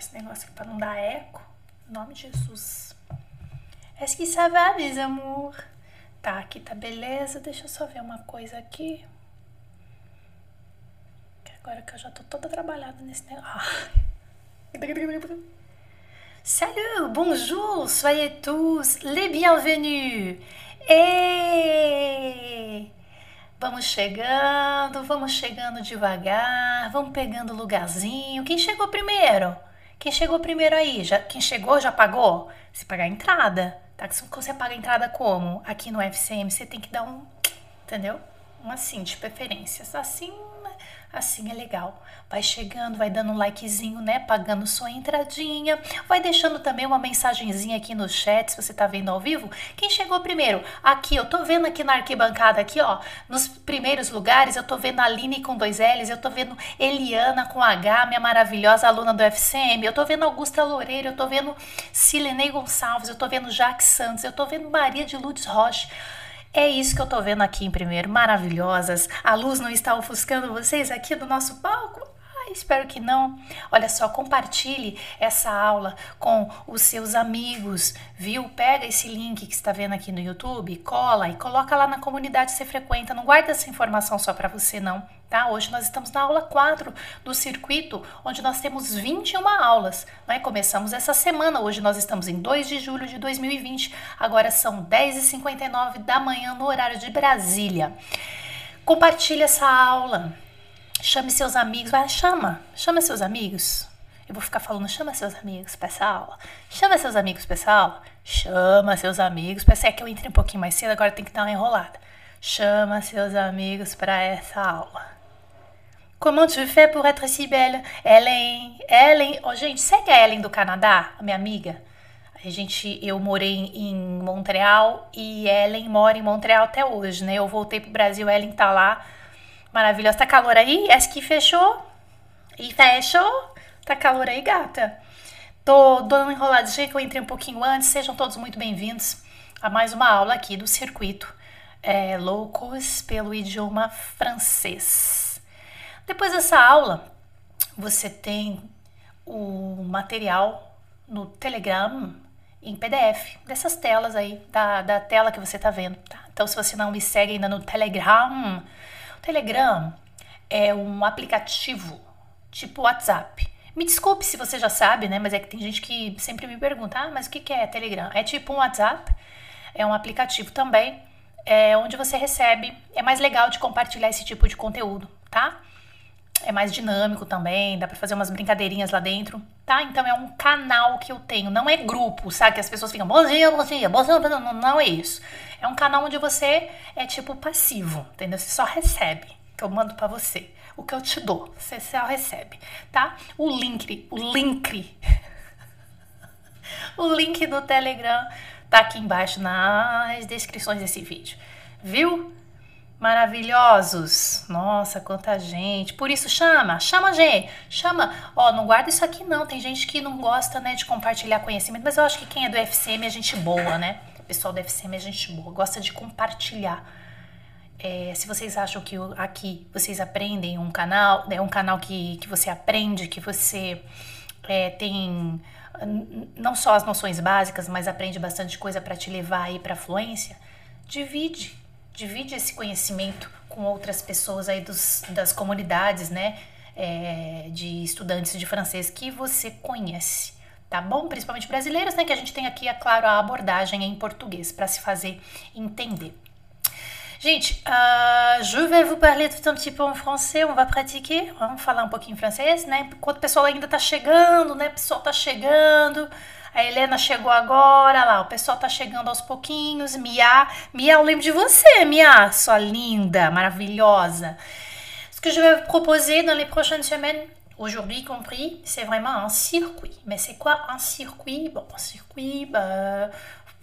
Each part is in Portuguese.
esse negócio aqui pra não dar eco. Em nome de Jesus. Est-ce que ça va, mes amours? Tá, aqui tá beleza. Deixa eu só ver uma coisa aqui. Agora que eu já tô toda trabalhada nesse negócio. Salut, bonjour, soyez tous les bienvenus. Vamos chegando, vamos chegando devagar, vamos pegando lugarzinho. Quem chegou primeiro? Quem chegou primeiro aí? Já, quem chegou já pagou? Se pagar a entrada, tá? Você paga a entrada como? Aqui no FCM você tem que dar um, entendeu? Um assim de preferências. Assim Assim é legal. Vai chegando, vai dando um likezinho, né? Pagando sua entradinha. Vai deixando também uma mensagenzinha aqui no chat, se você tá vendo ao vivo. Quem chegou primeiro? Aqui, eu tô vendo aqui na arquibancada, aqui, ó. Nos primeiros lugares, eu tô vendo a Aline com dois L's, eu tô vendo Eliana com H, minha maravilhosa aluna do FCM. Eu tô vendo Augusta Loureiro, eu tô vendo Silenei Gonçalves, eu tô vendo Jaque Santos, eu tô vendo Maria de Lourdes Rocha. É isso que eu tô vendo aqui em primeiro, maravilhosas. A luz não está ofuscando vocês aqui do nosso palco? Ai, espero que não. Olha só, compartilhe essa aula com os seus amigos, viu? Pega esse link que está vendo aqui no YouTube, cola e coloca lá na comunidade que você frequenta. Não guarda essa informação só para você não Tá? Hoje nós estamos na aula 4 do circuito, onde nós temos 21 aulas. Né? Começamos essa semana, hoje nós estamos em 2 de julho de 2020, agora são 10h59 da manhã no horário de Brasília. Compartilhe essa aula, chame seus amigos, vai, chama, chama seus amigos. Eu vou ficar falando, chama seus amigos para essa aula. Chama seus amigos para essa aula. Chama seus amigos. Pensei é que eu entrei um pouquinho mais cedo, agora tem que dar uma enrolada. Chama seus amigos para essa aula. Comment tu fais pour être si belle? Ellen, Ellen, oh, gente, segue a Ellen do Canadá, minha amiga. A gente, eu morei em Montreal e Ellen mora em Montreal até hoje, né? Eu voltei pro Brasil, Ellen tá lá. Maravilhosa. Tá calor aí? Essa que fechou? E fechou? Tá calor aí, gata? Tô dando enroladinha que eu entrei um pouquinho antes. Sejam todos muito bem-vindos a mais uma aula aqui do circuito é, Loucos pelo idioma francês. Depois dessa aula, você tem o material no Telegram em PDF, dessas telas aí, da, da tela que você está vendo. Tá? Então, se você não me segue ainda no Telegram, o Telegram é um aplicativo tipo WhatsApp. Me desculpe se você já sabe, né? Mas é que tem gente que sempre me pergunta, ah, mas o que é Telegram? É tipo um WhatsApp, é um aplicativo também, é onde você recebe, é mais legal de compartilhar esse tipo de conteúdo, tá? É mais dinâmico também, dá para fazer umas brincadeirinhas lá dentro, tá? Então é um canal que eu tenho, não é grupo, sabe? Que as pessoas ficam, bom dia, bom dia, bom dia, não, não é isso. É um canal onde você é tipo passivo, entendeu? Você só recebe, que eu mando para você. O que eu te dou, você só recebe, tá? O link, o link, o link do Telegram tá aqui embaixo nas descrições desse vídeo, viu? Maravilhosos. Nossa, quanta gente. Por isso chama, chama gente, chama. Ó, não guarda isso aqui não. Tem gente que não gosta, né, de compartilhar conhecimento, mas eu acho que quem é do FCM é gente boa, né? O pessoal do FCM é gente boa, gosta de compartilhar. É, se vocês acham que aqui vocês aprendem um canal, é um canal que, que você aprende, que você é, tem não só as noções básicas, mas aprende bastante coisa para te levar aí para fluência, divide divide esse conhecimento com outras pessoas aí dos, das comunidades, né, é, de estudantes de francês que você conhece, tá bom? Principalmente brasileiros, né, que a gente tem aqui, é claro, a abordagem em português para se fazer entender. Gente, uh, je vais vous parler tout un petit peu en français, on va pratiquer, vamos falar um pouquinho em francês, né? Enquanto o pessoal ainda tá chegando, né? O pessoal tá chegando. A Helena chegou agora, lá, o pessoal tá chegando aos pouquinhos. Mia, Mia, eu lembro de você, Mia, sua linda, maravilhosa. Ce que je vais vous proposer dans les prochaines semaines, aujourd'hui compris, c'est vraiment un circuit. Mais c'est quoi un circuit Bon, un circuit, bah,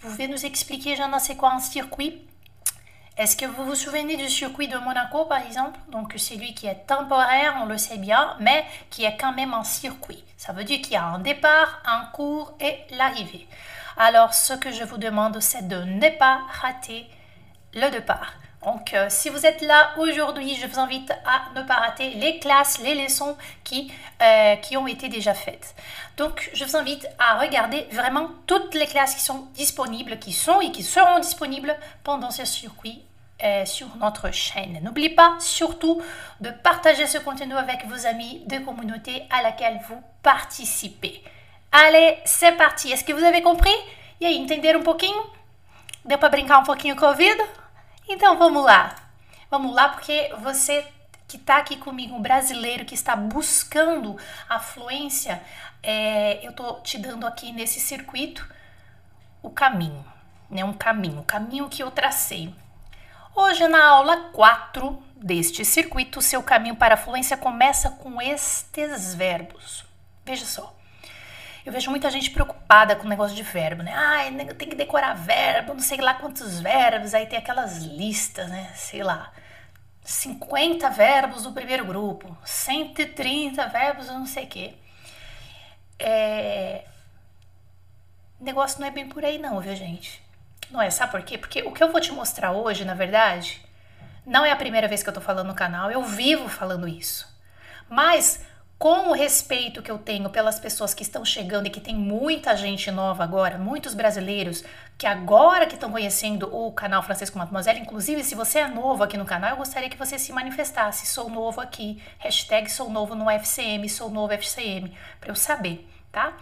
vous pouvez nous expliquer, Jeanne, c'est quoi un circuit est-ce que vous vous souvenez du circuit de Monaco, par exemple? Donc, c'est lui qui est temporaire, on le sait bien, mais qui est quand même un circuit. Ça veut dire qu'il y a un départ, un cours et l'arrivée. Alors, ce que je vous demande, c'est de ne pas rater le départ. Donc, euh, si vous êtes là aujourd'hui, je vous invite à ne pas rater les classes, les leçons qui, euh, qui ont été déjà faites. Donc, je vous invite à regarder vraiment toutes les classes qui sont disponibles, qui sont et qui seront disponibles pendant ce circuit euh, sur notre chaîne. N'oubliez pas surtout de partager ce contenu avec vos amis de communauté à laquelle vous participez. Allez, c'est parti. Est-ce que vous avez compris? E aí, entenderam um pouquinho? Deu para brincar um pouquinho com a vida? Então vamos lá. Vamos lá, porque você que está aqui comigo, um brasileiro que está buscando a fluência, é, eu estou te dando aqui nesse circuito o caminho, né? Um caminho, o caminho que eu tracei. Hoje, na aula 4 deste circuito, seu caminho para a fluência começa com estes verbos. Veja só. Eu vejo muita gente preocupada com o negócio de verbo, né? Ah, tem que decorar verbo, não sei lá quantos verbos, aí tem aquelas listas, né? Sei lá. 50 verbos do primeiro grupo, 130 verbos não sei o quê. É... O negócio não é bem por aí não, viu, gente? Não é, sabe por quê? Porque o que eu vou te mostrar hoje, na verdade, não é a primeira vez que eu tô falando no canal, eu vivo falando isso. Mas com o respeito que eu tenho pelas pessoas que estão chegando e que tem muita gente nova agora, muitos brasileiros que agora que estão conhecendo o canal Francisco Mademoiselle, inclusive se você é novo aqui no canal, eu gostaria que você se manifestasse, sou novo aqui, hashtag sou novo no FCM, sou novo FCM, para eu saber, tá?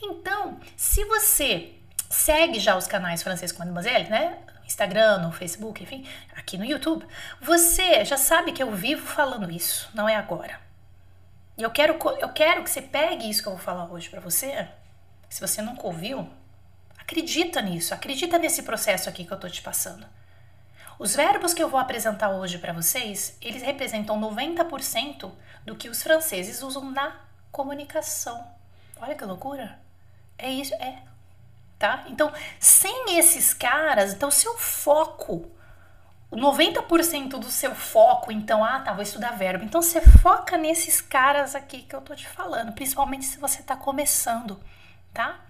Então, se você segue já os canais Francisco Mademoiselle, né? Instagram, no Facebook, enfim, aqui no YouTube, você já sabe que eu vivo falando isso, não é agora. E eu quero, eu quero que você pegue isso que eu vou falar hoje para você. Se você nunca ouviu, acredita nisso, acredita nesse processo aqui que eu tô te passando. Os verbos que eu vou apresentar hoje para vocês, eles representam 90% do que os franceses usam na comunicação. Olha que loucura. É isso, é. Tá? Então, sem esses caras, então seu foco 90% do seu foco, então, ah, tá, vou estudar verbo. Então você foca nesses caras aqui que eu tô te falando, principalmente se você tá começando, tá?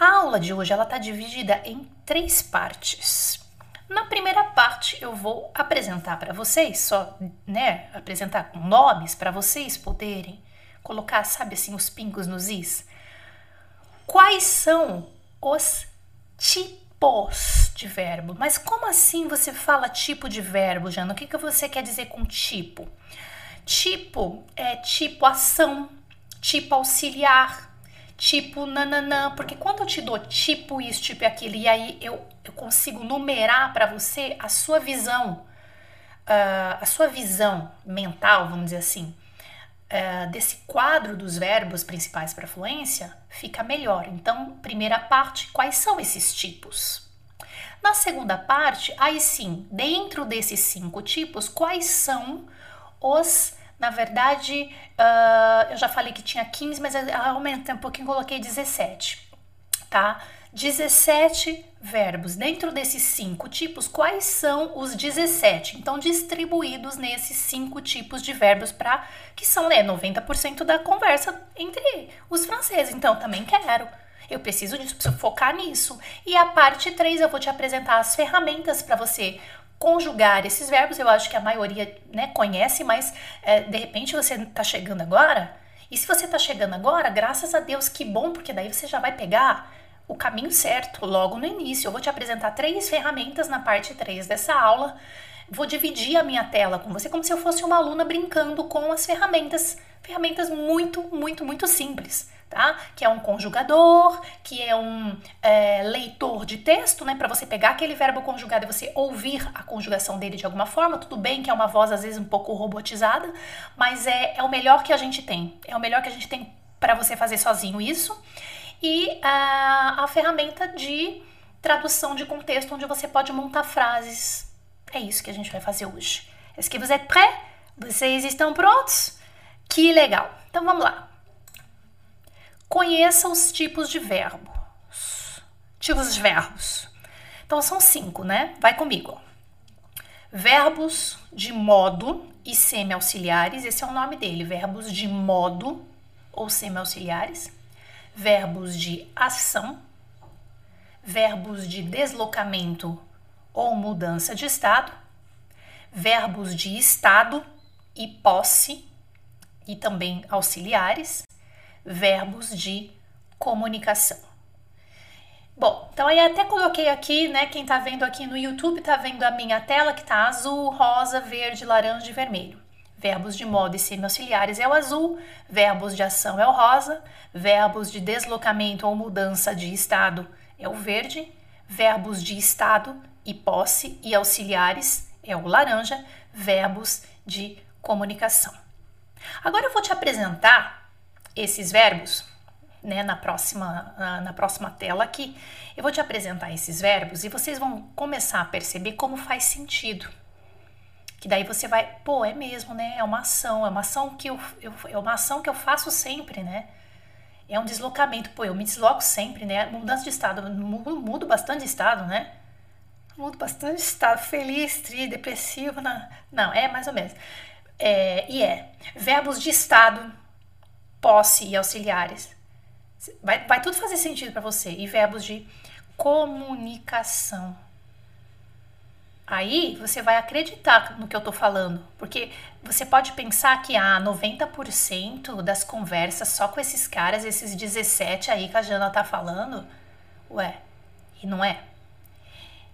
A aula de hoje ela tá dividida em três partes. Na primeira parte eu vou apresentar para vocês, só, né, apresentar nomes para vocês poderem colocar, sabe assim, os pingos nos is. Quais são os tipos de verbo. Mas como assim você fala tipo de verbo, Jana? O que, que você quer dizer com tipo? Tipo é tipo ação, tipo auxiliar, tipo nananã. Porque quando eu te dou tipo isso, tipo aquilo, e aí eu, eu consigo numerar para você a sua visão, uh, a sua visão mental, vamos dizer assim, uh, desse quadro dos verbos principais para fluência, fica melhor. Então, primeira parte, quais são esses tipos? Na segunda parte, aí sim, dentro desses cinco tipos, quais são os na verdade, uh, eu já falei que tinha 15, mas aumentei um pouquinho, coloquei 17, tá? 17 verbos. Dentro desses cinco tipos, quais são os 17? Então, distribuídos nesses cinco tipos de verbos para que são né, 90% da conversa entre os franceses. Então, também quero. Eu preciso disso, preciso focar nisso. E a parte 3 eu vou te apresentar as ferramentas para você conjugar esses verbos. Eu acho que a maioria né, conhece, mas é, de repente você está chegando agora. E se você está chegando agora, graças a Deus, que bom, porque daí você já vai pegar o caminho certo logo no início. Eu vou te apresentar três ferramentas na parte 3 dessa aula. Vou dividir a minha tela com você como se eu fosse uma aluna brincando com as ferramentas, ferramentas muito, muito, muito simples, tá? Que é um conjugador, que é um é, leitor de texto, né? Para você pegar aquele verbo conjugado e você ouvir a conjugação dele de alguma forma. Tudo bem que é uma voz às vezes um pouco robotizada, mas é, é o melhor que a gente tem. É o melhor que a gente tem para você fazer sozinho isso e a, a ferramenta de tradução de contexto, onde você pode montar frases. É isso que a gente vai fazer hoje. Est-ce que vous êtes prêts? Vocês estão prontos? Que legal! Então vamos lá. Conheça os tipos de verbos. Tipos de verbos. Então são cinco, né? Vai comigo. Verbos de modo e semi-auxiliares. Esse é o nome dele. Verbos de modo ou semi-auxiliares verbos de ação, verbos de deslocamento ou mudança de estado, verbos de estado e posse e também auxiliares, verbos de comunicação. Bom, então aí até coloquei aqui, né? Quem tá vendo aqui no YouTube tá vendo a minha tela que tá azul, rosa, verde, laranja e vermelho. Verbos de modo e semi-auxiliares é o azul, verbos de ação é o rosa, verbos de deslocamento ou mudança de estado é o verde, verbos de estado e posse e auxiliares é o laranja, verbos de comunicação. Agora eu vou te apresentar esses verbos, né, na próxima na próxima tela aqui. Eu vou te apresentar esses verbos e vocês vão começar a perceber como faz sentido que daí você vai, pô, é mesmo, né? É uma ação, é uma ação que eu, eu, é uma ação que eu faço sempre, né? É um deslocamento, pô, eu me desloco sempre, né? Mudança de estado, mudo, bastante de estado, né? Mudo bastante de estado, feliz, triste, depressivo, não, não, é mais ou menos. É, e é, verbos de estado, posse e auxiliares. Vai, vai tudo fazer sentido para você. E verbos de comunicação Aí você vai acreditar no que eu tô falando, porque você pode pensar que ah, 90% das conversas só com esses caras, esses 17 aí que a Jana tá falando, ué, e não é?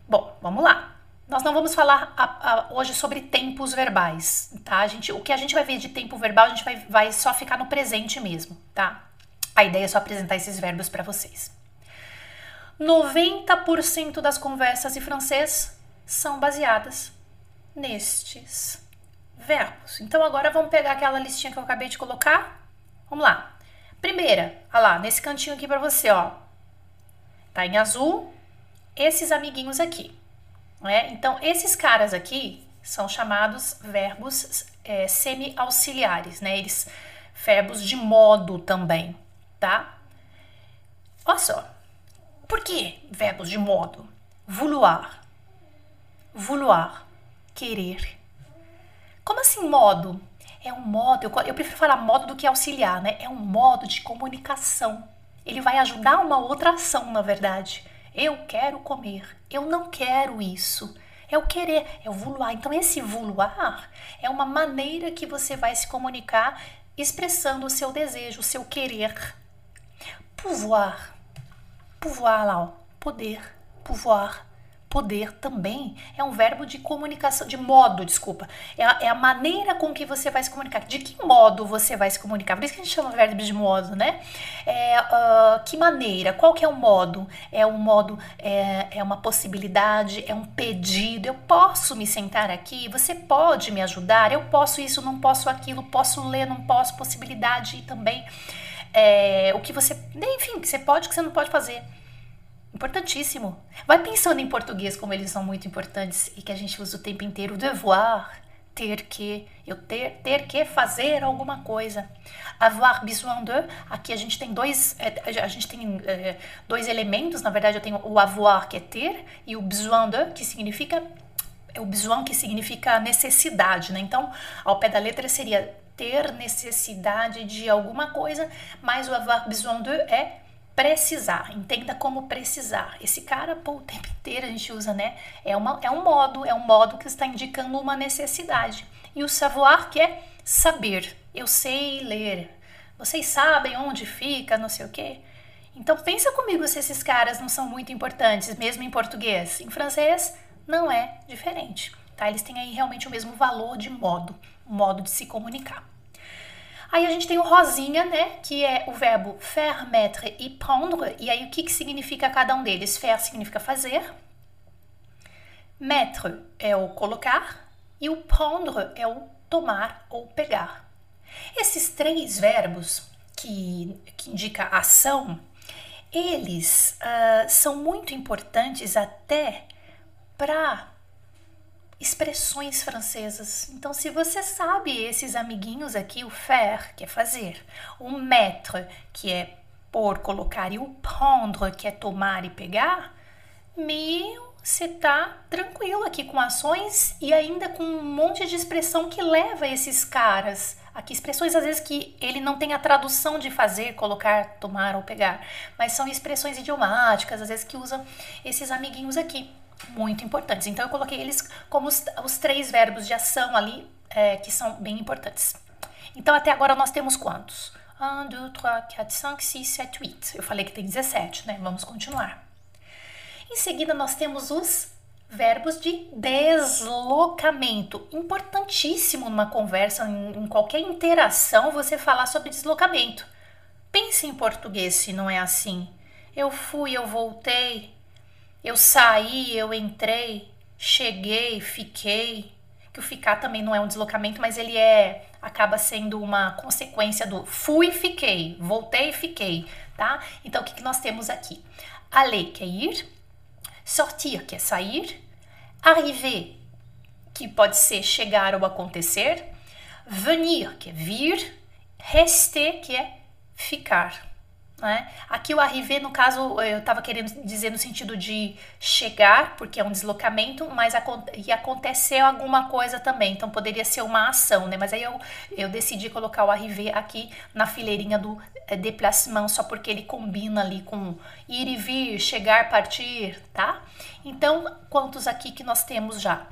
Bom, vamos lá. Nós não vamos falar a, a, hoje sobre tempos verbais, tá? A gente, o que a gente vai ver de tempo verbal, a gente vai, vai só ficar no presente mesmo, tá? A ideia é só apresentar esses verbos para vocês. 90% das conversas em francês são baseadas nestes verbos. Então agora vamos pegar aquela listinha que eu acabei de colocar. Vamos lá. Primeira, olha lá, nesse cantinho aqui para você, ó. Tá em azul esses amiguinhos aqui. Né? Então esses caras aqui são chamados verbos é, semi-auxiliares, né? Eles verbos de modo também, tá? Olha só. Por que verbos de modo? Vouloir, vouloir, querer. Como assim modo? É um modo, eu, eu prefiro falar modo do que auxiliar, né? É um modo de comunicação. Ele vai ajudar uma outra ação, na verdade. Eu quero comer, eu não quero isso. É o querer, é o vouloir. Então, esse vouloir é uma maneira que você vai se comunicar expressando o seu desejo, o seu querer. Pouvoir. Pouvoir lá, ó. Poder. Pouvoir Poder também é um verbo de comunicação, de modo, desculpa. É a, é a, maneira com que você vai se comunicar. De que modo você vai se comunicar? Por isso que a gente chama verbo de modo, né? É, uh, que maneira? Qual que é o modo? É um modo, é, é uma possibilidade, é um pedido. Eu posso me sentar aqui? Você pode me ajudar? Eu posso isso, não posso aquilo, posso ler, não posso, possibilidade também é, o que você. Enfim, que você pode, que você não pode fazer. Importantíssimo. Vai pensando em português como eles são muito importantes e que a gente usa o tempo inteiro. Devoir, ter que, eu ter, ter que fazer alguma coisa. Avoir besoin de, aqui a gente tem dois, é, a gente tem é, dois elementos, na verdade eu tenho o avoir que é ter e o besoin de que significa é o besoin que significa necessidade, né? Então, ao pé da letra seria ter necessidade de alguma coisa, mas o avoir besoin de é precisar, entenda como precisar. Esse cara, pô, o tempo inteiro a gente usa, né? É, uma, é um modo, é um modo que está indicando uma necessidade. E o savoir, que é saber. Eu sei ler. Vocês sabem onde fica, não sei o quê. Então pensa comigo se esses caras não são muito importantes, mesmo em português. Em francês, não é diferente, tá? Eles têm aí realmente o mesmo valor de modo, modo de se comunicar. Aí a gente tem o rosinha, né? Que é o verbo faire, mettre e prendre. E aí o que, que significa cada um deles? Faire significa fazer. Mettre é o colocar. E o prendre é o tomar ou pegar. Esses três verbos que, que indica ação, eles uh, são muito importantes até para expressões francesas. Então, se você sabe esses amiguinhos aqui, o faire, que é fazer, o mettre, que é pôr, colocar, e o prendre, que é tomar e pegar, meu, você tá tranquilo aqui com ações e ainda com um monte de expressão que leva esses caras. Aqui, expressões às vezes que ele não tem a tradução de fazer, colocar, tomar ou pegar, mas são expressões idiomáticas, às vezes que usam esses amiguinhos aqui muito importantes. Então eu coloquei eles como os, os três verbos de ação ali é, que são bem importantes. Então até agora nós temos quantos? 1, 2, 3, 4, 5, 6, 7, 8. Eu falei que tem 17, né? Vamos continuar. Em seguida, nós temos os verbos de deslocamento. Importantíssimo numa conversa, em qualquer interação, você falar sobre deslocamento. Pense em português se não é assim. Eu fui, eu voltei, eu saí, eu entrei, cheguei, fiquei. Que o ficar também não é um deslocamento, mas ele é acaba sendo uma consequência do fui e fiquei, voltei e fiquei, tá? Então o que, que nós temos aqui? Aller, que é ir, sortir, que é sair, arriver, que pode ser chegar ou acontecer, venir, que é vir, rester, que é ficar. Né? Aqui o arriver, no caso, eu estava querendo dizer no sentido de chegar, porque é um deslocamento, mas e aconteceu alguma coisa também, então poderia ser uma ação, né? Mas aí eu, eu decidi colocar o arriver aqui na fileirinha do é, déplacement, só porque ele combina ali com ir e vir, chegar, partir, tá? Então, quantos aqui que nós temos já?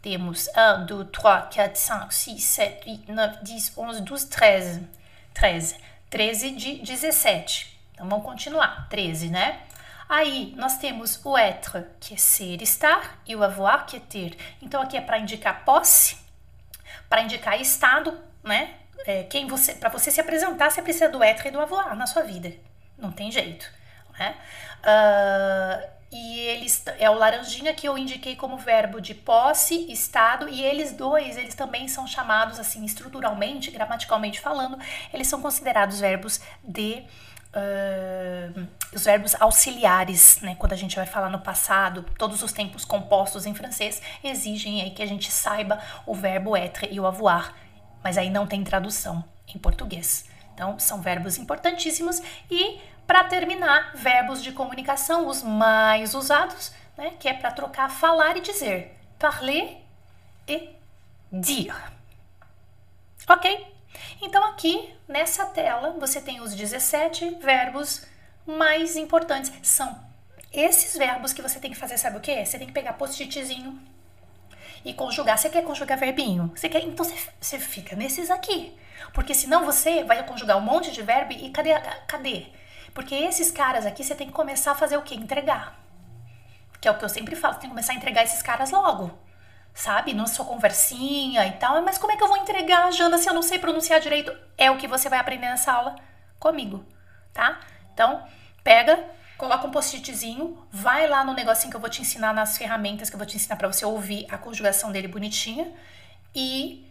Temos 1, 2, 3, 4, 5, 6, 7, 8, 9, 10, 11, 12, 13. 13. 13 de 17. Então vamos continuar. 13, né? Aí nós temos o être, que é ser, estar, e o avoir, que é ter. Então aqui é para indicar posse, para indicar estado, né? É, quem você, para você se apresentar, você precisa do être e do avoir na sua vida. Não tem jeito, né? Uh, e eles é o laranjinha que eu indiquei como verbo de posse, estado, e eles dois, eles também são chamados assim estruturalmente, gramaticalmente falando, eles são considerados verbos de uh, os verbos auxiliares, né? Quando a gente vai falar no passado, todos os tempos compostos em francês exigem aí que a gente saiba o verbo être e o avoir, mas aí não tem tradução em português. Então, são verbos importantíssimos e para terminar, verbos de comunicação, os mais usados, né, que é para trocar falar e dizer. Parler e dire. Ok? Então, aqui nessa tela você tem os 17 verbos mais importantes. São esses verbos que você tem que fazer, sabe o que? Você tem que pegar post-itzinho e conjugar. Você quer conjugar verbinho? Você quer? Então você, você fica nesses aqui. Porque senão você vai conjugar um monte de verbo e cadê? Cadê? Porque esses caras aqui você tem que começar a fazer o quê? Entregar. Que é o que eu sempre falo, você tem que começar a entregar esses caras logo. Sabe? Não sua conversinha e tal. Mas como é que eu vou entregar, Jana, se eu não sei pronunciar direito? É o que você vai aprender nessa aula comigo, tá? Então, pega, coloca um post-itzinho, vai lá no negocinho que eu vou te ensinar nas ferramentas que eu vou te ensinar para você ouvir a conjugação dele bonitinha e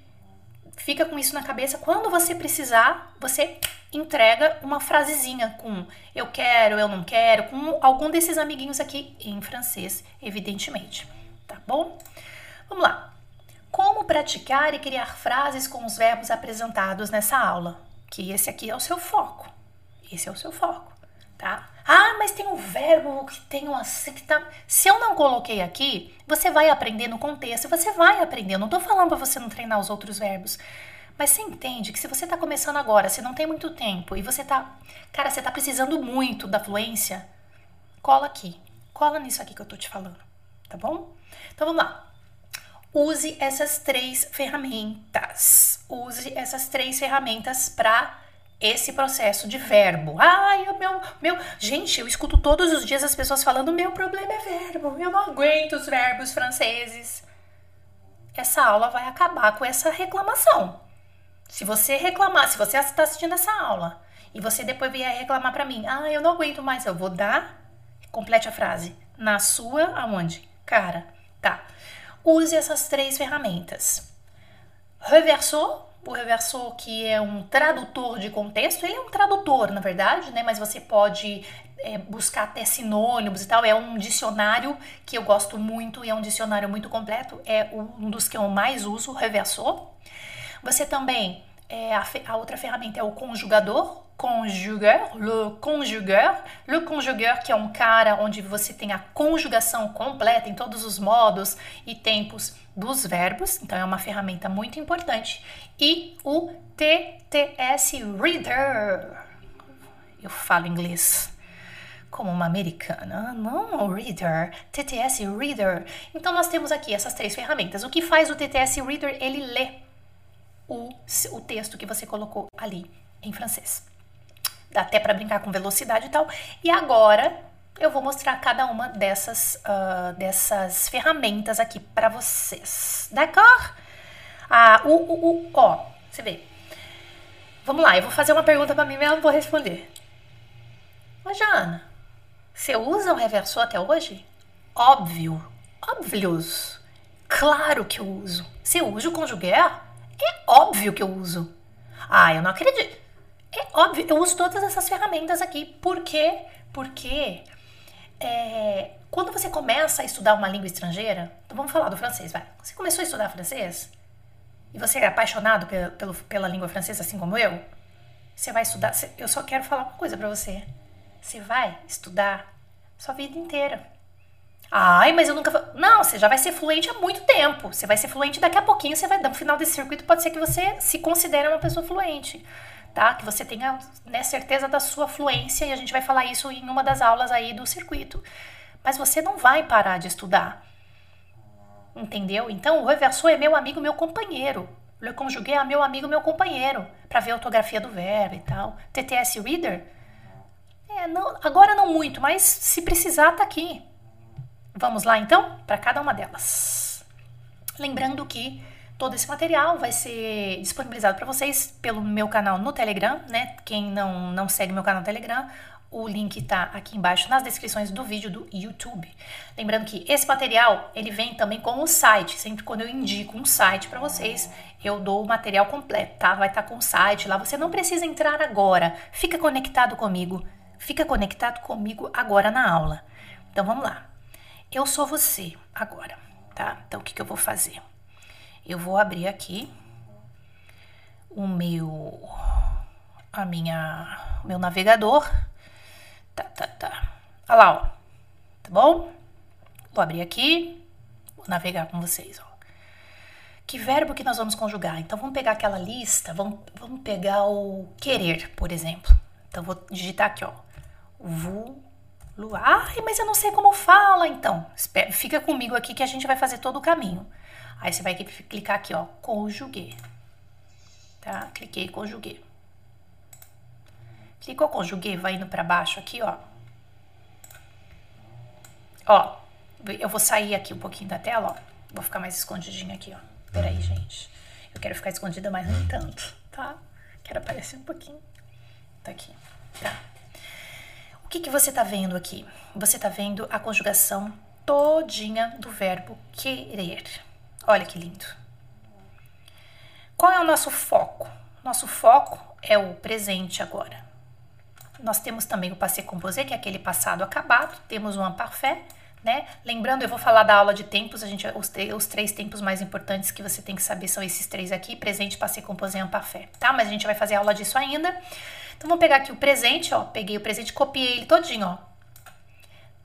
fica com isso na cabeça. Quando você precisar, você entrega uma frasezinha com eu quero, eu não quero, com algum desses amiguinhos aqui em francês, evidentemente. Tá bom? Vamos lá. Como praticar e criar frases com os verbos apresentados nessa aula? Que esse aqui é o seu foco. Esse é o seu foco, tá? Ah, mas tem um verbo que tem um assim que tá. Se eu não coloquei aqui, você vai aprender no contexto, você vai aprender. Eu não tô falando para você não treinar os outros verbos. Mas você entende que se você está começando agora, você não tem muito tempo e você tá, cara, você tá precisando muito da fluência, cola aqui. Cola nisso aqui que eu tô te falando, tá bom? Então vamos lá. Use essas três ferramentas. Use essas três ferramentas para esse processo de verbo. Ai, o meu, meu. Gente, eu escuto todos os dias as pessoas falando: meu problema é verbo, eu não aguento os verbos franceses. Essa aula vai acabar com essa reclamação. Se você reclamar, se você está assistindo essa aula e você depois vier reclamar para mim, ah, eu não aguento mais, eu vou dar. Complete a frase. Na sua, aonde? Cara, tá. Use essas três ferramentas. Reversou, o reversor que é um tradutor de contexto, ele é um tradutor, na verdade, né? Mas você pode é, buscar até sinônimos e tal. É um dicionário que eu gosto muito e é um dicionário muito completo. É um dos que eu mais uso, o reversor. Você também, é, a, a, outra ferramenta é o conjugador, conjugueur, le conjugueur. Le conjugueur, que é um cara onde você tem a conjugação completa em todos os modos e tempos dos verbos, então é uma ferramenta muito importante. E o TTS Reader. Eu falo inglês como uma americana. Não, Reader, TTS Reader. Então nós temos aqui essas três ferramentas. O que faz o TTS Reader? Ele lê o, o texto que você colocou ali em francês. Dá até para brincar com velocidade e tal. E agora eu vou mostrar cada uma dessas, uh, dessas ferramentas aqui para vocês. D'accord? Ah, o, o, o, ó, você vê. Vamos lá, eu vou fazer uma pergunta para mim mesmo e vou responder. Ô, Jana, você usa o reversor até hoje? Óbvio. Óbvios. Claro que eu uso. Você usa o conjugué? É óbvio que eu uso. Ah, eu não acredito. É óbvio, eu uso todas essas ferramentas aqui. Por quê? Porque é, quando você começa a estudar uma língua estrangeira, então vamos falar do francês, vai. Você começou a estudar francês e você é apaixonado pela, pela, língua francesa, assim como eu, você vai estudar. Eu só quero falar uma coisa para você. Você vai estudar sua vida inteira. Ai, mas eu nunca. Não, você já vai ser fluente há muito tempo. Você vai ser fluente daqui a pouquinho. Você vai, no final desse circuito, pode ser que você se considere uma pessoa fluente tá? Que você tenha né, certeza da sua fluência e a gente vai falar isso em uma das aulas aí do circuito. Mas você não vai parar de estudar. Entendeu? Então, o reversor é meu amigo, meu companheiro. Le conjugué é meu amigo, meu companheiro, para ver a ortografia do verbo e tal. TTS Reader? É, não, agora não muito, mas se precisar, tá aqui. Vamos lá então para cada uma delas. Lembrando que Todo esse material vai ser disponibilizado para vocês pelo meu canal no Telegram, né? Quem não, não segue meu canal no Telegram, o link está aqui embaixo nas descrições do vídeo do YouTube. Lembrando que esse material, ele vem também com o site. Sempre quando eu indico um site para vocês, eu dou o material completo, tá? Vai estar tá com o site lá. Você não precisa entrar agora. Fica conectado comigo. Fica conectado comigo agora na aula. Então vamos lá. Eu sou você agora, tá? Então o que, que eu vou fazer? Eu vou abrir aqui o meu a minha meu navegador. Tá, tá, tá. Olha lá, ó. Tá bom? Vou abrir aqui. Vou navegar com vocês, ó. Que verbo que nós vamos conjugar? Então vamos pegar aquela lista, vamos, vamos pegar o querer, por exemplo. Então vou digitar aqui, ó. Vou Ai, mas eu não sei como fala, então. Fica comigo aqui que a gente vai fazer todo o caminho. Aí você vai clicar aqui, ó, conjuguei. Tá? Cliquei conjuguei. Clicou conjuguei, vai indo para baixo aqui, ó. Ó, eu vou sair aqui um pouquinho da tela, ó. Vou ficar mais escondidinha aqui, ó. Peraí, gente. Eu quero ficar escondida, mas nem tanto, tá? Quero aparecer um pouquinho. Tá aqui, tá? O que que você tá vendo aqui? Você tá vendo a conjugação todinha do verbo querer. Olha que lindo. Qual é o nosso foco? Nosso foco é o presente agora. Nós temos também o passé composé, que é aquele passado acabado. Temos o imparfait, né? Lembrando, eu vou falar da aula de tempos. A gente, os, os três tempos mais importantes que você tem que saber são esses três aqui: presente, passé composé e imparfait, tá? Mas a gente vai fazer aula disso ainda. Então, vamos pegar aqui o presente, ó. Peguei o presente, copiei ele todinho, ó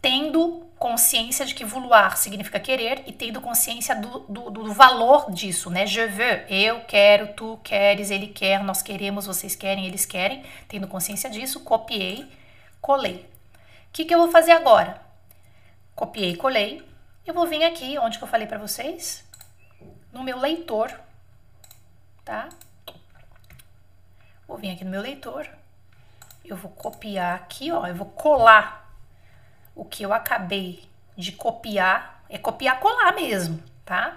tendo consciência de que vouloir significa querer e tendo consciência do, do, do, valor disso, né? Je veux, eu quero, tu queres, ele quer, nós queremos, vocês querem, eles querem. Tendo consciência disso, copiei, colei. O que, que eu vou fazer agora? Copiei, colei. Eu vou vir aqui, onde que eu falei para vocês? No meu leitor, tá? Vou vir aqui no meu leitor. Eu vou copiar aqui, ó, eu vou colar o que eu acabei de copiar, é copiar colar mesmo, tá?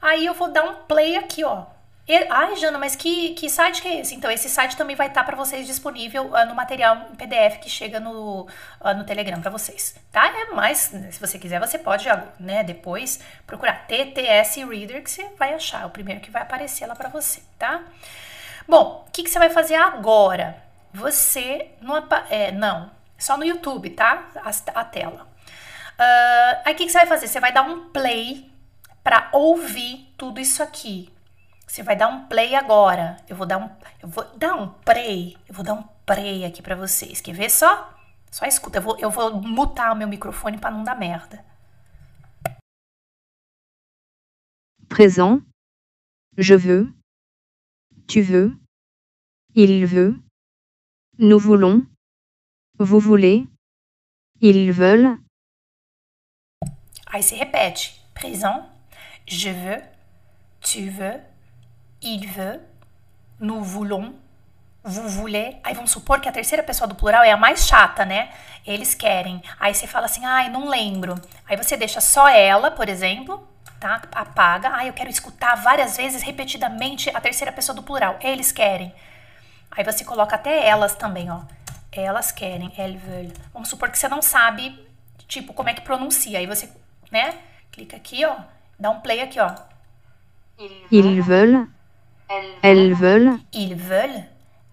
Aí eu vou dar um play aqui, ó. Ai, Jana, mas que, que site que é esse? Então, esse site também vai estar tá para vocês disponível uh, no material em PDF que chega no, uh, no Telegram para vocês, tá? É mais, se você quiser, você pode né, depois procurar TTS Reader que você vai achar, o primeiro que vai aparecer lá para você, tá? Bom, o que, que você vai fazer agora? Você não, é, não, só no YouTube, tá? A, a tela. Uh, aí o que, que você vai fazer? Você vai dar um play para ouvir tudo isso aqui. Você vai dar um play agora. Eu vou dar um, eu vou dar um play. Eu vou dar um play aqui para vocês. Quer ver só? Só escuta. Eu vou, eu vou mutar o meu microfone para não dar merda. Présent. Je veux. Tu veux. Il veut. Nous voulons. Vous voulez Ils veulent. Aí se repete. Présent, je veux, tu veux, il veut, nous voulons, vous voulez. Aí vamos supor que a terceira pessoa do plural é a mais chata, né? Eles querem. Aí você fala assim, ai, não lembro. Aí você deixa só ela, por exemplo, tá? Apaga. Ah, eu quero escutar várias vezes, repetidamente, a terceira pessoa do plural. Eles querem. Aí você coloca até elas também, ó. Elas querem, elles veulent. Vamos supor que você não sabe, tipo, como é que pronuncia. Aí você, né? Clica aqui, ó. Dá um play aqui, ó. Ils veulent. Elles veulent. Ils veulent,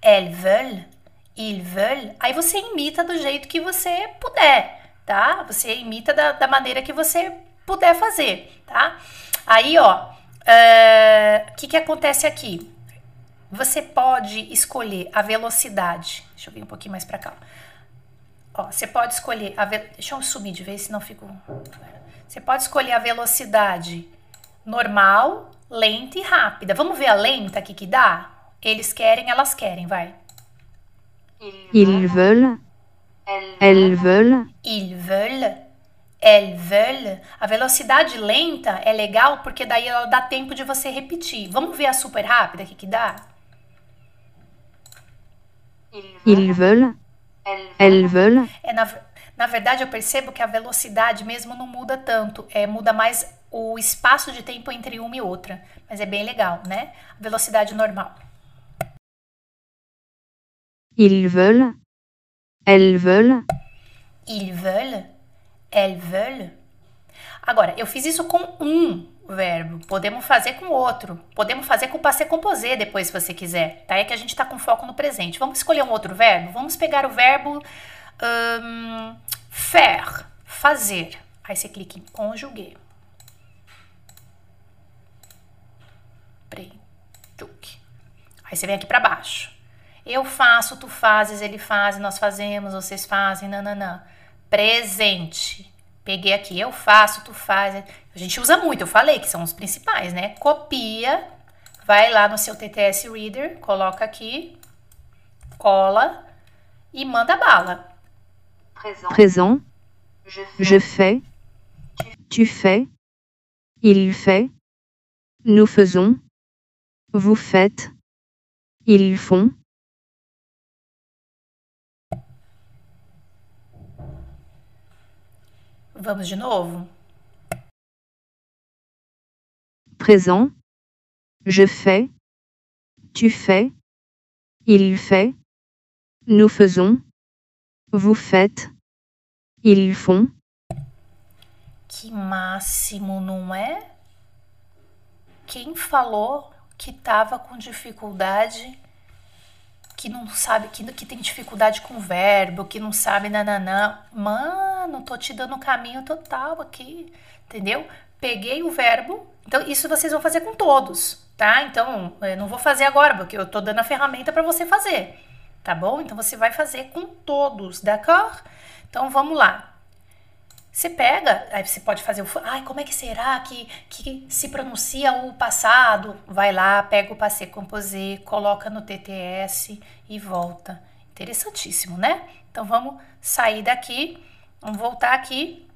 elles veulent, ils veulent. Aí você imita do jeito que você puder, tá? Você imita da, da maneira que você puder fazer, tá? Aí, ó, o que, que acontece aqui? Você pode escolher a velocidade. Deixa eu vir um pouquinho mais para cá. Ó, você pode escolher a ve... Deixa eu sumir de vez, senão fico. Você pode escolher a velocidade normal, lenta e rápida. Vamos ver a lenta aqui que dá? Eles querem, elas querem, vai. Ils veulent. Elles veulent. Ils veulent, elles veulent. A velocidade lenta é legal porque daí ela dá tempo de você repetir. Vamos ver a super rápida aqui que dá? Ils veulent. Elles veulent. É, na, na verdade, eu percebo que a velocidade mesmo não muda tanto. É, muda mais o espaço de tempo entre uma e outra. Mas é bem legal, né? A velocidade normal. Ils veulent. Elles veulent. Ils veulent, elles veulent. Agora, eu fiz isso com um verbo. Podemos fazer com outro. Podemos fazer com o passé composé depois, se você quiser. Tá? É que a gente está com foco no presente. Vamos escolher um outro verbo? Vamos pegar o verbo hum, faire, fazer. Aí você clica em conjugué. Preentuque. Aí você vem aqui para baixo. Eu faço, tu fazes, ele faz, nós fazemos, vocês fazem, nananã. Presente. Peguei aqui, eu faço, tu faz. A gente usa muito, eu falei que são os principais, né? Copia, vai lá no seu TTS Reader, coloca aqui, cola e manda bala. Présent. Je fais. Tu fais. Il fait. Nous faisons. Vous faites. Ils font. Vamos de novo? Présent. Je fais. Tu fais. Il fait. Nous faisons. Vous faites. Ils font. Que máximo, não é? Quem falou que tava com dificuldade, que não sabe, que, que tem dificuldade com verbo, que não sabe nananã. Mano, tô te dando o caminho total aqui, entendeu? Peguei o verbo, então isso vocês vão fazer com todos, tá? Então, eu não vou fazer agora, porque eu tô dando a ferramenta para você fazer, tá bom? Então você vai fazer com todos, d'accord? Então vamos lá. Você pega, aí você pode fazer o. Ai, como é que será que, que se pronuncia o passado? Vai lá, pega o passé composé, coloca no TTS e volta. Interessantíssimo, né? Então vamos sair daqui, vamos voltar aqui.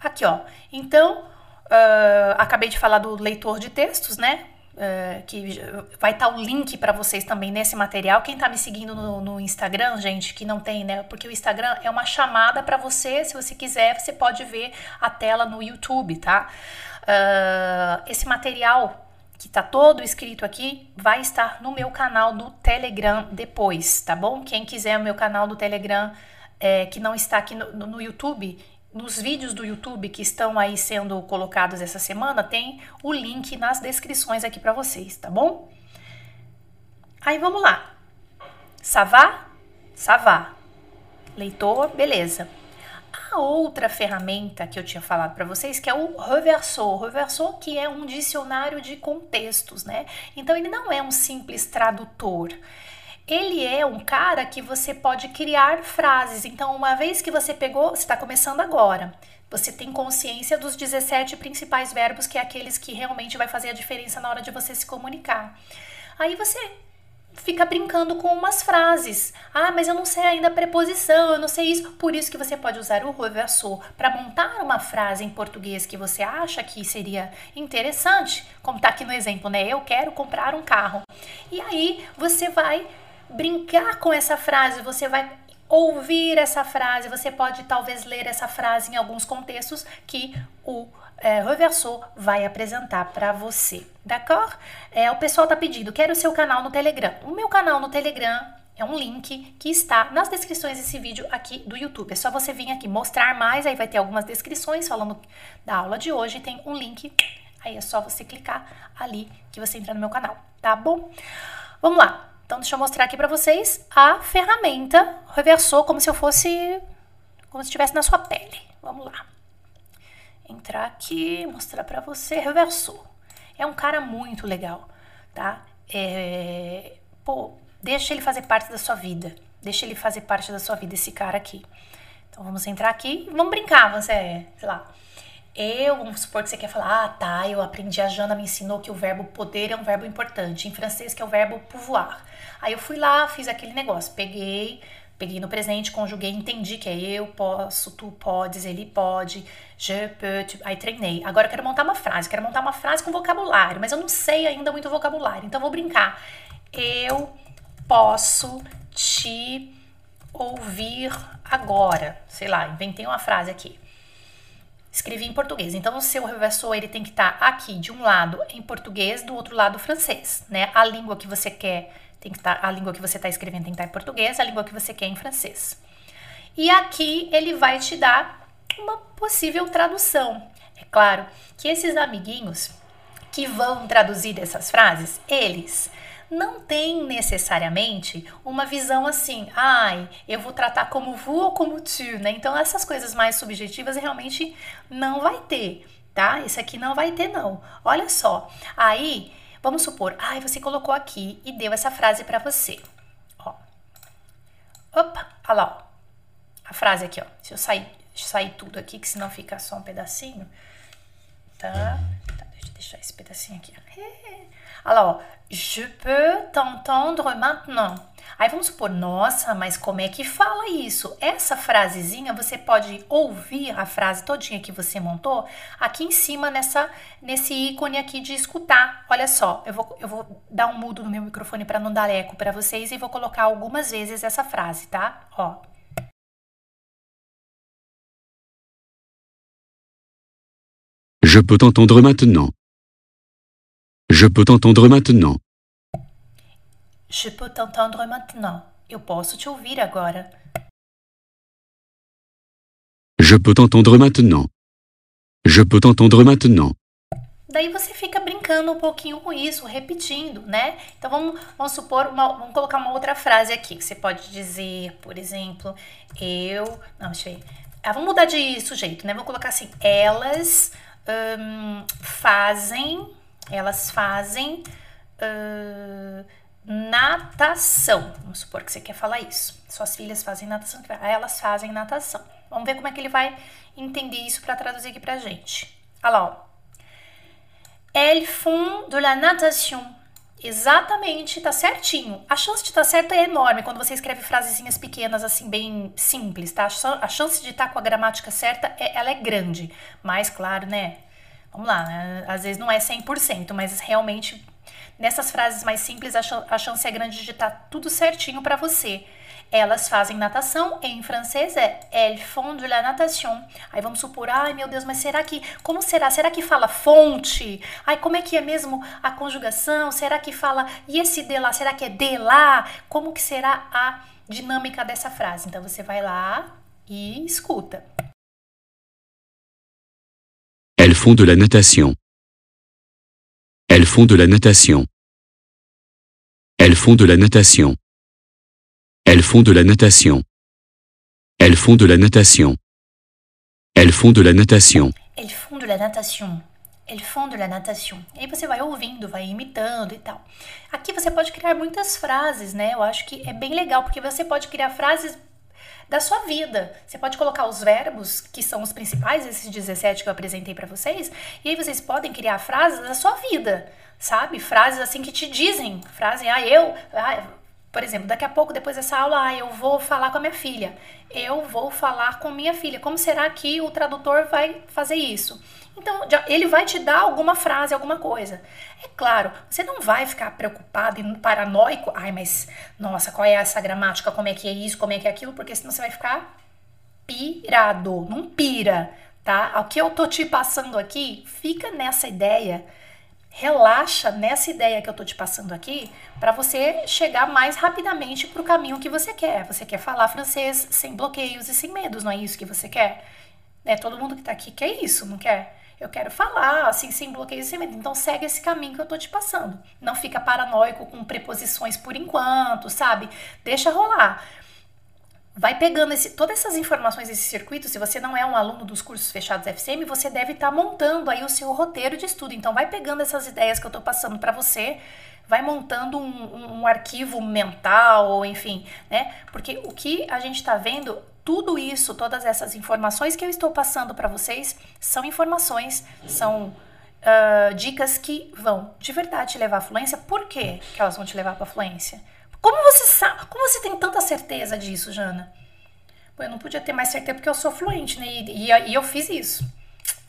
Aqui, ó. Então, uh, acabei de falar do leitor de textos, né? Uh, que vai estar tá o link para vocês também nesse material. Quem está me seguindo no, no, Instagram, gente, que não tem, né? Porque o Instagram é uma chamada para você. Se você quiser, você pode ver a tela no YouTube, tá? Uh, esse material que tá todo escrito aqui vai estar no meu canal do Telegram depois, tá bom? Quem quiser o meu canal do Telegram é, que não está aqui no, no YouTube, nos vídeos do YouTube que estão aí sendo colocados essa semana, tem o link nas descrições aqui para vocês, tá bom? Aí vamos lá. Savá? Savá. Leitor, beleza. A outra ferramenta que eu tinha falado para vocês, que é o Reverso. O Reverso que é um dicionário de contextos, né? Então ele não é um simples tradutor ele é um cara que você pode criar frases. Então, uma vez que você pegou, você está começando agora, você tem consciência dos 17 principais verbos, que é aqueles que realmente vai fazer a diferença na hora de você se comunicar. Aí você fica brincando com umas frases. Ah, mas eu não sei ainda a preposição, eu não sei isso. Por isso que você pode usar o reversor para montar uma frase em português que você acha que seria interessante, como está aqui no exemplo, né? Eu quero comprar um carro. E aí você vai brincar com essa frase, você vai ouvir essa frase, você pode talvez ler essa frase em alguns contextos que o é, vai apresentar para você, d'accord? É, o pessoal tá pedindo, quero o seu canal no Telegram. O meu canal no Telegram é um link que está nas descrições desse vídeo aqui do YouTube. É só você vir aqui mostrar mais, aí vai ter algumas descrições falando da aula de hoje, tem um link, aí é só você clicar ali que você entra no meu canal, tá bom? Vamos lá. Então, deixa eu mostrar aqui para vocês a ferramenta Reversor, como se eu fosse, como se estivesse na sua pele. Vamos lá entrar aqui, mostrar para você, reversou. É um cara muito legal, tá? É, pô, deixa ele fazer parte da sua vida. Deixa ele fazer parte da sua vida, esse cara aqui. Então vamos entrar aqui e vamos brincar, você, sei lá. Eu, vamos supor que você quer falar, ah, tá, eu aprendi, a Jana me ensinou que o verbo poder é um verbo importante, em francês que é o verbo pouvoir. Aí eu fui lá, fiz aquele negócio, peguei, Peguei no presente, conjuguei, entendi que é eu posso, tu podes, ele pode, je peux, tu... aí treinei. Agora eu quero montar uma frase, quero montar uma frase com vocabulário, mas eu não sei ainda muito vocabulário, então vou brincar. Eu posso te ouvir agora. Sei lá, inventei uma frase aqui. Escrevi em português. Então o seu reversor ele tem que estar tá aqui de um lado em português, do outro lado francês, né? A língua que você quer tem que estar, tá, a língua que você está escrevendo tem que estar tá em português, a língua que você quer em francês. E aqui ele vai te dar uma possível tradução. É claro que esses amiguinhos que vão traduzir essas frases, eles não têm necessariamente uma visão assim, ai, eu vou tratar como vous ou como tu, né? Então essas coisas mais subjetivas realmente não vai ter, tá? Isso aqui não vai ter não. Olha só. Aí Vamos supor, ai, você colocou aqui e deu essa frase para você. Ó. Opa, olha lá, ó. A frase aqui, ó. Se eu sair, sair tudo aqui, que senão fica só um pedacinho. Tá? tá deixa eu deixar esse pedacinho aqui. Olha lá, ó. Je peux t'entendre maintenant. Aí vamos supor, nossa, mas como é que fala isso? Essa frasezinha você pode ouvir a frase todinha que você montou aqui em cima nessa nesse ícone aqui de escutar. Olha só, eu vou, eu vou dar um mudo no meu microfone para não dar eco para vocês e vou colocar algumas vezes essa frase, tá? Ó. Je peux t'entendre maintenant. Je peux t'entendre maintenant. Je peux t'entendre maintenant. Eu posso te ouvir agora. Je peux t'entendre maintenant. Je peux t'entendre maintenant. Daí você fica brincando um pouquinho com isso, repetindo, né? Então vamos, vamos supor, uma, vamos colocar uma outra frase aqui. Você pode dizer, por exemplo, eu. Não, deixa eu ver. Ah, vamos mudar de sujeito, né? Vamos colocar assim: elas hum, fazem. Elas fazem. Uh, natação. Vamos supor que você quer falar isso. Suas filhas fazem natação, elas fazem natação. Vamos ver como é que ele vai entender isso para traduzir aqui pra gente. Olha lá, ó. Elles font de la natation. Exatamente, tá certinho. A chance de estar tá certo é enorme quando você escreve frasezinhas pequenas assim, bem simples, tá? A chance de estar tá com a gramática certa, é, ela é grande. Mas, claro, né? Vamos lá, né? às vezes não é 100%, mas realmente Nessas frases mais simples, a chance é grande de estar tá tudo certinho para você. Elas fazem natação, em francês é elles font de la natation. Aí vamos supor, ai meu Deus, mas será que, como será? Será que fala fonte? Ai, como é que é mesmo a conjugação? Será que fala, e esse de lá, será que é de lá? Como que será a dinâmica dessa frase? Então você vai lá e escuta. Elles font de la natation. Elles font de la natation. Elles font de la natation. Elles font de la natation. Elles font de la natation. Elles font de la natation. Elles font de la natation. Elles font de la natation. E aí você vai ouvindo, vai imitando e tal. Aqui você pode criar muitas frases, né? Eu acho que é bem legal, porque você pode criar frases da sua vida. Você pode colocar os verbos, que são os principais, esses 17 que eu apresentei para vocês, e aí vocês podem criar frases da sua vida, sabe? Frases assim que te dizem, frase, ah, eu, ah, por exemplo, daqui a pouco, depois dessa aula, ah, eu vou falar com a minha filha. Eu vou falar com minha filha. Como será que o tradutor vai fazer isso? Então, ele vai te dar alguma frase, alguma coisa. É claro, você não vai ficar preocupado e paranoico. Ai, mas, nossa, qual é essa gramática? Como é que é isso? Como é que é aquilo? Porque senão você vai ficar pirado. Não pira, tá? O que eu tô te passando aqui, fica nessa ideia relaxa nessa ideia que eu tô te passando aqui para você chegar mais rapidamente para o caminho que você quer. Você quer falar francês sem bloqueios e sem medos, não é isso que você quer? É, todo mundo que tá aqui quer isso, não quer? Eu quero falar assim, sem bloqueios e sem medo. Então segue esse caminho que eu tô te passando. Não fica paranoico com preposições por enquanto, sabe? Deixa rolar vai pegando esse, todas essas informações desse circuito. Se você não é um aluno dos cursos fechados FCM, você deve estar tá montando aí o seu roteiro de estudo. Então, vai pegando essas ideias que eu estou passando para você, vai montando um, um, arquivo mental, ou enfim, né? Porque o que a gente está vendo, tudo isso, todas essas informações que eu estou passando para vocês, são informações, são uh, dicas que vão de verdade te levar à fluência. Por que elas vão te levar para a fluência? Como você sabe? Como você tem tanta certeza disso, Jana? Pô, eu não podia ter mais certeza porque eu sou fluente, né? E, e, e eu fiz isso.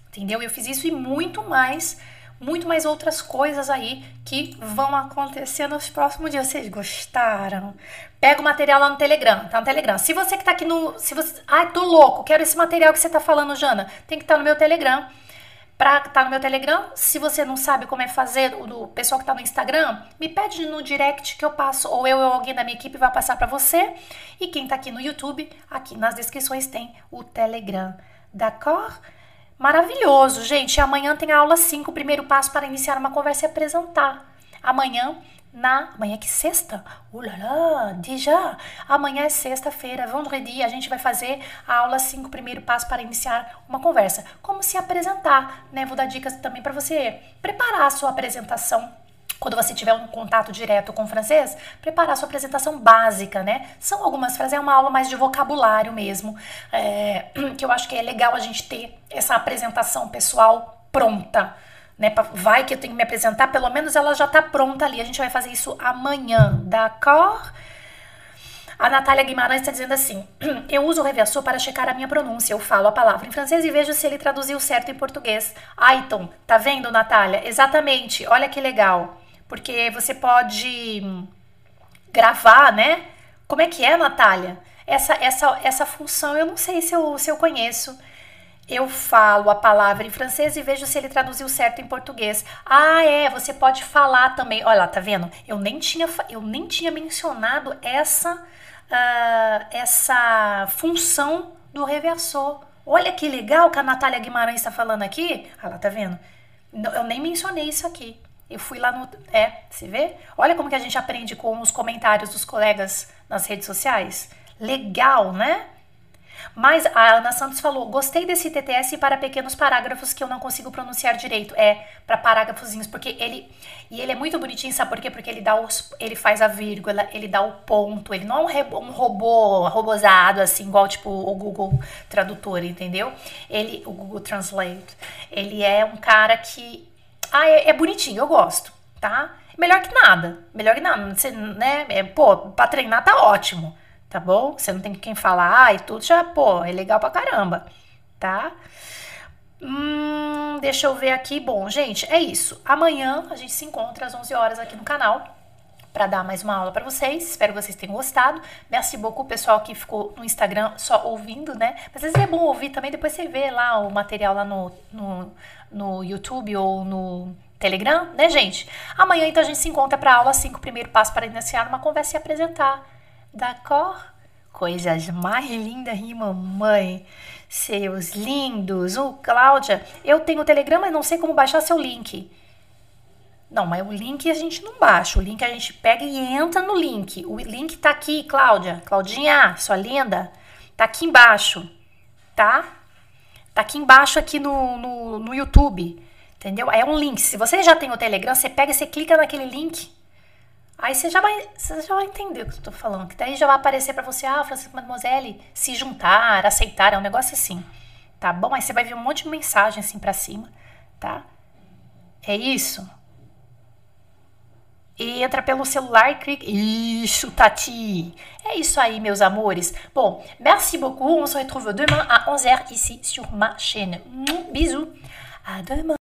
Entendeu? Eu fiz isso e muito mais, muito mais outras coisas aí que vão acontecer nos próximos dias. Vocês gostaram? Pega o material lá no Telegram, tá no Telegram. Se você que tá aqui no. Se você. Ai, tô louco, quero esse material que você tá falando, Jana. Tem que estar tá no meu Telegram para estar tá no meu Telegram. Se você não sabe como é fazer, o pessoal que está no Instagram, me pede no direct que eu passo, ou eu ou alguém da minha equipe vai passar para você. E quem está aqui no YouTube, aqui nas descrições tem o Telegram. D'accord? Maravilhoso, gente. Amanhã tem a aula 5, primeiro passo para iniciar uma conversa e apresentar. Amanhã na. Amanhã é que sexta? Ulala, déjà! Amanhã é sexta-feira, vendredi, a gente vai fazer a aula 5, primeiro passo para iniciar uma conversa. Como se apresentar, né? Vou dar dicas também para você preparar a sua apresentação quando você tiver um contato direto com o francês, preparar a sua apresentação básica, né? São algumas frases, é uma aula mais de vocabulário mesmo, é, que eu acho que é legal a gente ter essa apresentação pessoal pronta né? Vai que eu tenho que me apresentar, pelo menos ela já tá pronta ali. A gente vai fazer isso amanhã, d'accord? A Natália Guimarães está dizendo assim: Eu uso o reversor para checar a minha pronúncia. Eu falo a palavra em francês e vejo se ele traduziu certo em português. Aiton, tá vendo, Natália? Exatamente. Olha que legal. Porque você pode gravar, né? Como é que é, Natália? Essa, essa, essa função eu não sei se eu, se eu conheço eu falo a palavra em francês e vejo se ele traduziu certo em português. Ah, é, você pode falar também. Olha lá, tá vendo? Eu nem tinha, eu nem tinha mencionado essa, uh, essa função do reversor. Olha que legal que a Natália Guimarães está falando aqui. Olha lá, tá vendo? Eu nem mencionei isso aqui. Eu fui lá no. É, você vê? Olha como que a gente aprende com os comentários dos colegas nas redes sociais. Legal, né? Mas a Ana Santos falou: gostei desse TTS para pequenos parágrafos que eu não consigo pronunciar direito. É, para parágrafozinhos, porque ele. E ele é muito bonitinho, sabe por quê? Porque ele dá os, ele faz a vírgula, ele dá o ponto. Ele não é um, um robô, robozado, assim, igual tipo o Google Tradutor, entendeu? Ele, o Google Translate. Ele é um cara que. Ah, é, é bonitinho, eu gosto, tá? Melhor que nada. Melhor que nada. Você, né? É, pô, pra treinar tá ótimo tá bom? Você não tem quem falar e tudo, já, pô, é legal pra caramba, tá? Hum, deixa eu ver aqui. Bom, gente, é isso. Amanhã a gente se encontra às 11 horas aqui no canal para dar mais uma aula para vocês. Espero que vocês tenham gostado. Merci beaucoup, pessoal que ficou no Instagram só ouvindo, né? Mas às vezes é bom ouvir também, depois você vê lá o material lá no, no, no YouTube ou no Telegram, né, gente? Amanhã, então, a gente se encontra para aula 5, primeiro passo para iniciar uma conversa e apresentar D'accord? Coisas mais lindas, hein, mamãe? Seus lindos. Ô, Cláudia, eu tenho o Telegram, mas não sei como baixar seu link. Não, mas o link a gente não baixa. O link a gente pega e entra no link. O link tá aqui, Cláudia. Claudinha, sua linda. Tá aqui embaixo, tá? Tá aqui embaixo aqui no, no, no YouTube. Entendeu? É um link. Se você já tem o Telegram, você pega e você clica naquele link Aí você já vai, você já vai entender o que eu tô falando. Que daí já vai aparecer para você, ah, Francisco Mademoiselle, se juntar, aceitar, é um negócio assim. Tá bom? Aí você vai ver um monte de mensagem assim para cima, tá? É isso. E entra pelo celular e clica. Isso, Tati! É isso aí, meus amores. Bon, merci beaucoup. On se retrouve demain à 11h ici sur ma chaîne. Bisous. À demain.